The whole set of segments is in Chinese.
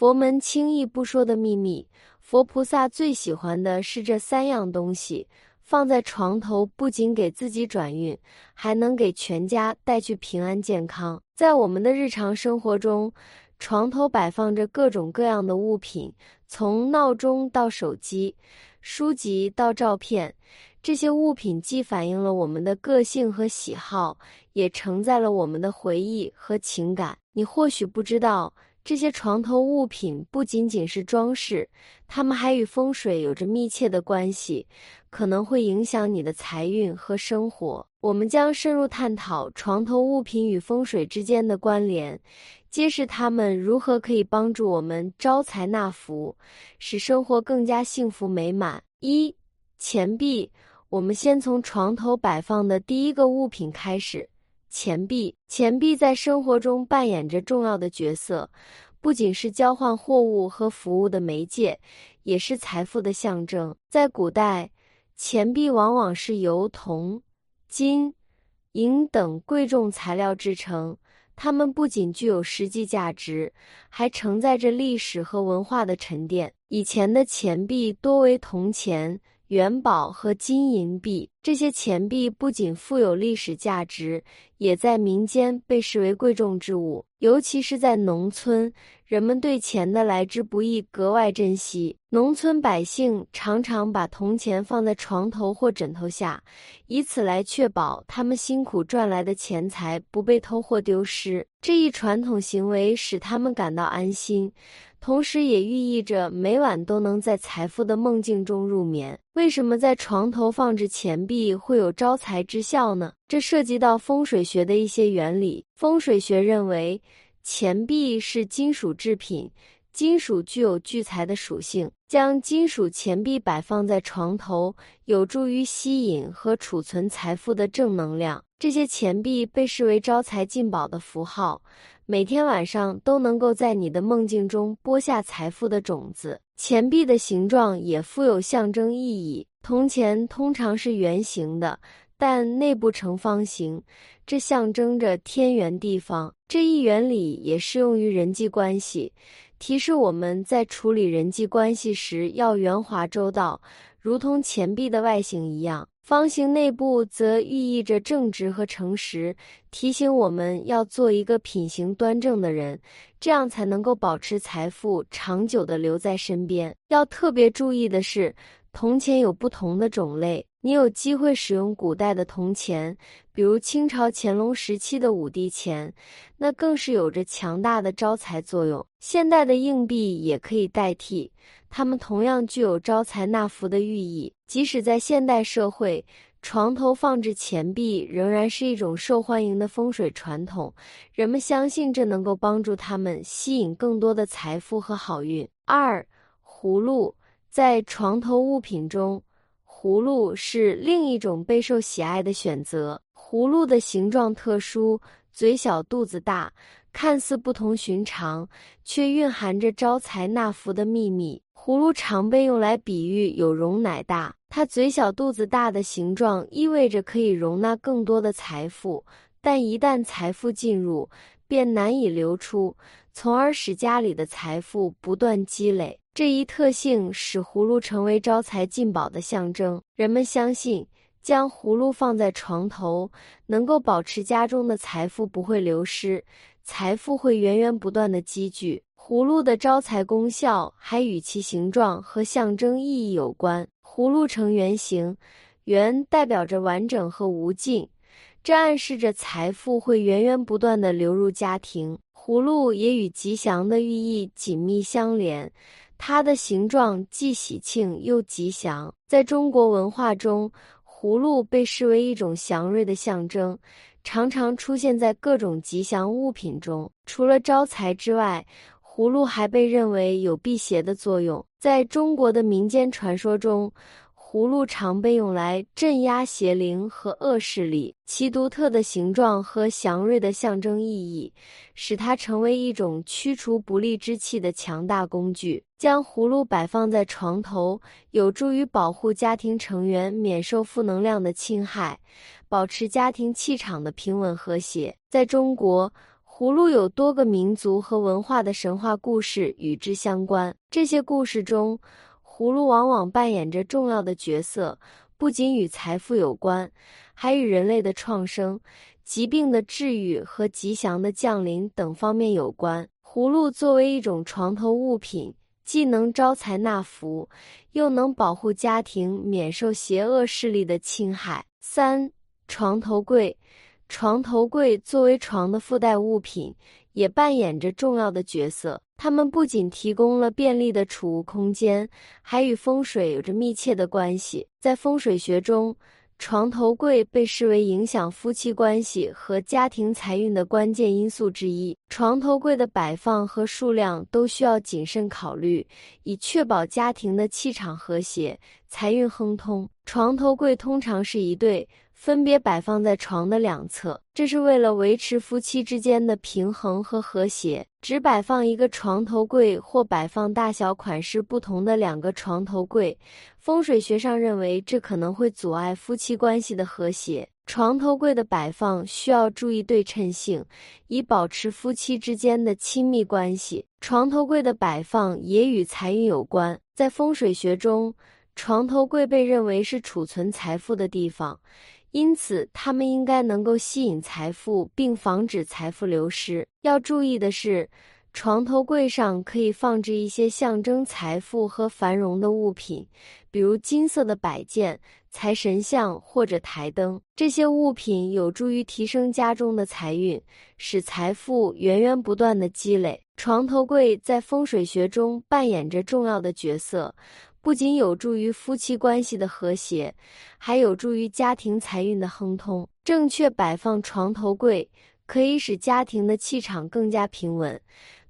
佛门轻易不说的秘密，佛菩萨最喜欢的是这三样东西。放在床头，不仅给自己转运，还能给全家带去平安健康。在我们的日常生活中，床头摆放着各种各样的物品，从闹钟到手机、书籍到照片，这些物品既反映了我们的个性和喜好，也承载了我们的回忆和情感。你或许不知道。这些床头物品不仅仅是装饰，它们还与风水有着密切的关系，可能会影响你的财运和生活。我们将深入探讨床头物品与风水之间的关联，揭示它们如何可以帮助我们招财纳福，使生活更加幸福美满。一、钱币，我们先从床头摆放的第一个物品开始。钱币，钱币在生活中扮演着重要的角色，不仅是交换货物和服务的媒介，也是财富的象征。在古代，钱币往往是由铜、金、银等贵重材料制成，它们不仅具有实际价值，还承载着历史和文化的沉淀。以前的钱币多为铜钱。元宝和金银币，这些钱币不仅富有历史价值，也在民间被视为贵重之物。尤其是在农村，人们对钱的来之不易格外珍惜。农村百姓常常把铜钱放在床头或枕头下，以此来确保他们辛苦赚来的钱财不被偷或丢失。这一传统行为使他们感到安心。同时也寓意着每晚都能在财富的梦境中入眠。为什么在床头放置钱币会有招财之效呢？这涉及到风水学的一些原理。风水学认为，钱币是金属制品，金属具有聚财的属性。将金属钱币摆放在床头，有助于吸引和储存财富的正能量。这些钱币被视为招财进宝的符号。每天晚上都能够在你的梦境中播下财富的种子。钱币的形状也富有象征意义。铜钱通常是圆形的，但内部呈方形，这象征着天圆地方。这一原理也适用于人际关系，提示我们在处理人际关系时要圆滑周到，如同钱币的外形一样。方形内部则寓意着正直和诚实，提醒我们要做一个品行端正的人，这样才能够保持财富长久的留在身边。要特别注意的是，铜钱有不同的种类，你有机会使用古代的铜钱，比如清朝乾隆时期的五帝钱，那更是有着强大的招财作用。现代的硬币也可以代替。它们同样具有招财纳福的寓意。即使在现代社会，床头放置钱币仍然是一种受欢迎的风水传统。人们相信这能够帮助他们吸引更多的财富和好运。二，葫芦在床头物品中，葫芦是另一种备受喜爱的选择。葫芦的形状特殊，嘴小肚子大，看似不同寻常，却蕴含着招财纳福的秘密。葫芦常被用来比喻有容乃大，它嘴小肚子大的形状意味着可以容纳更多的财富，但一旦财富进入，便难以流出，从而使家里的财富不断积累。这一特性使葫芦成为招财进宝的象征。人们相信，将葫芦放在床头，能够保持家中的财富不会流失，财富会源源不断的积聚。葫芦的招财功效还与其形状和象征意义有关。葫芦呈圆形，圆代表着完整和无尽，这暗示着财富会源源不断的流入家庭。葫芦也与吉祥的寓意紧密相连，它的形状既喜庆又吉祥。在中国文化中，葫芦被视为一种祥瑞的象征，常常出现在各种吉祥物品中。除了招财之外，葫芦还被认为有辟邪的作用，在中国的民间传说中，葫芦常被用来镇压邪灵和恶势力。其独特的形状和祥瑞的象征意义，使它成为一种驱除不利之气的强大工具。将葫芦摆放在床头，有助于保护家庭成员免受负能量的侵害，保持家庭气场的平稳和谐。在中国。葫芦有多个民族和文化的神话故事与之相关，这些故事中，葫芦往往扮演着重要的角色，不仅与财富有关，还与人类的创生、疾病的治愈和吉祥的降临等方面有关。葫芦作为一种床头物品，既能招财纳福，又能保护家庭免受邪恶势力的侵害。三、床头柜。床头柜作为床的附带物品，也扮演着重要的角色。它们不仅提供了便利的储物空间，还与风水有着密切的关系。在风水学中，床头柜被视为影响夫妻关系和家庭财运的关键因素之一。床头柜的摆放和数量都需要谨慎考虑，以确保家庭的气场和谐、财运亨通。床头柜通常是一对，分别摆放在床的两侧，这是为了维持夫妻之间的平衡和和谐。只摆放一个床头柜或摆放大小款式不同的两个床头柜，风水学上认为这可能会阻碍夫妻关系的和谐。床头柜的摆放需要注意对称性，以保持夫妻之间的亲密关系。床头柜的摆放也与财运有关，在风水学中，床头柜被认为是储存财富的地方。因此，它们应该能够吸引财富，并防止财富流失。要注意的是，床头柜上可以放置一些象征财富和繁荣的物品，比如金色的摆件、财神像或者台灯。这些物品有助于提升家中的财运，使财富源源不断的积累。床头柜在风水学中扮演着重要的角色。不仅有助于夫妻关系的和谐，还有助于家庭财运的亨通。正确摆放床头柜，可以使家庭的气场更加平稳，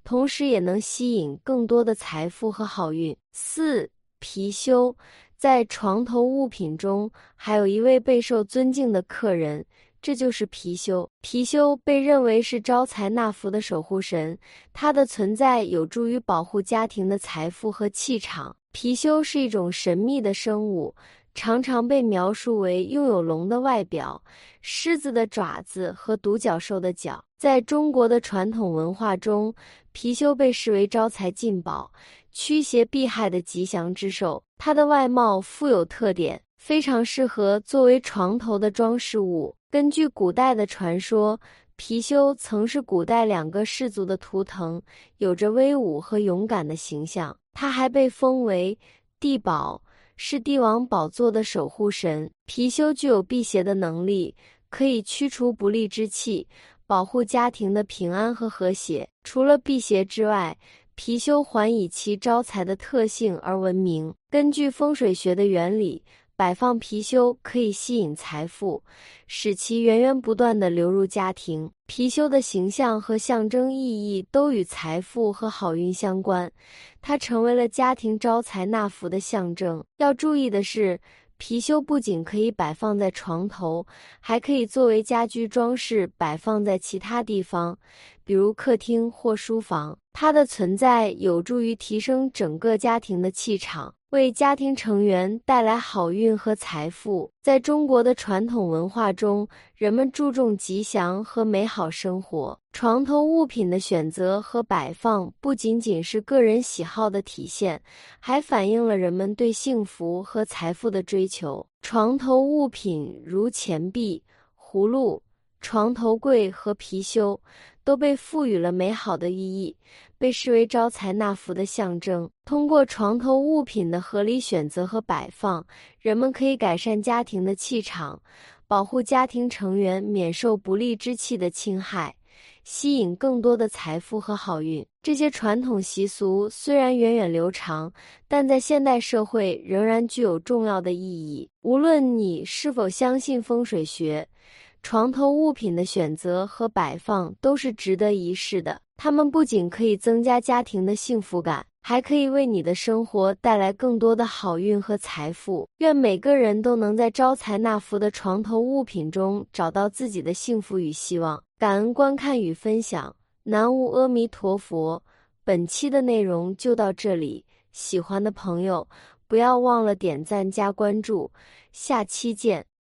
同时也能吸引更多的财富和好运。四貔貅在床头物品中，还有一位备受尊敬的客人，这就是貔貅。貔貅被认为是招财纳福的守护神，它的存在有助于保护家庭的财富和气场。貔貅是一种神秘的生物，常常被描述为拥有龙的外表、狮子的爪子和独角兽的脚。在中国的传统文化中，貔貅被视为招财进宝、驱邪避害的吉祥之兽。它的外貌富有特点，非常适合作为床头的装饰物。根据古代的传说，貔貅曾是古代两个氏族的图腾，有着威武和勇敢的形象。它还被封为地宝，是帝王宝座的守护神。貔貅具有辟邪的能力，可以驱除不利之气，保护家庭的平安和和谐。除了辟邪之外，貔貅还以其招财的特性而闻名。根据风水学的原理。摆放貔貅可以吸引财富，使其源源不断的流入家庭。貔貅的形象和象征意义都与财富和好运相关，它成为了家庭招财纳福的象征。要注意的是，貔貅不仅可以摆放在床头，还可以作为家居装饰摆放在其他地方，比如客厅或书房。它的存在有助于提升整个家庭的气场。为家庭成员带来好运和财富。在中国的传统文化中，人们注重吉祥和美好生活。床头物品的选择和摆放不仅仅是个人喜好的体现，还反映了人们对幸福和财富的追求。床头物品如钱币、葫芦、床头柜和貔貅。都被赋予了美好的意义，被视为招财纳福的象征。通过床头物品的合理选择和摆放，人们可以改善家庭的气场，保护家庭成员免受不利之气的侵害，吸引更多的财富和好运。这些传统习俗虽然源远流长，但在现代社会仍然具有重要的意义。无论你是否相信风水学。床头物品的选择和摆放都是值得一试的。它们不仅可以增加家庭的幸福感，还可以为你的生活带来更多的好运和财富。愿每个人都能在招财纳福的床头物品中找到自己的幸福与希望。感恩观看与分享，南无阿弥陀佛。本期的内容就到这里，喜欢的朋友不要忘了点赞加关注，下期见。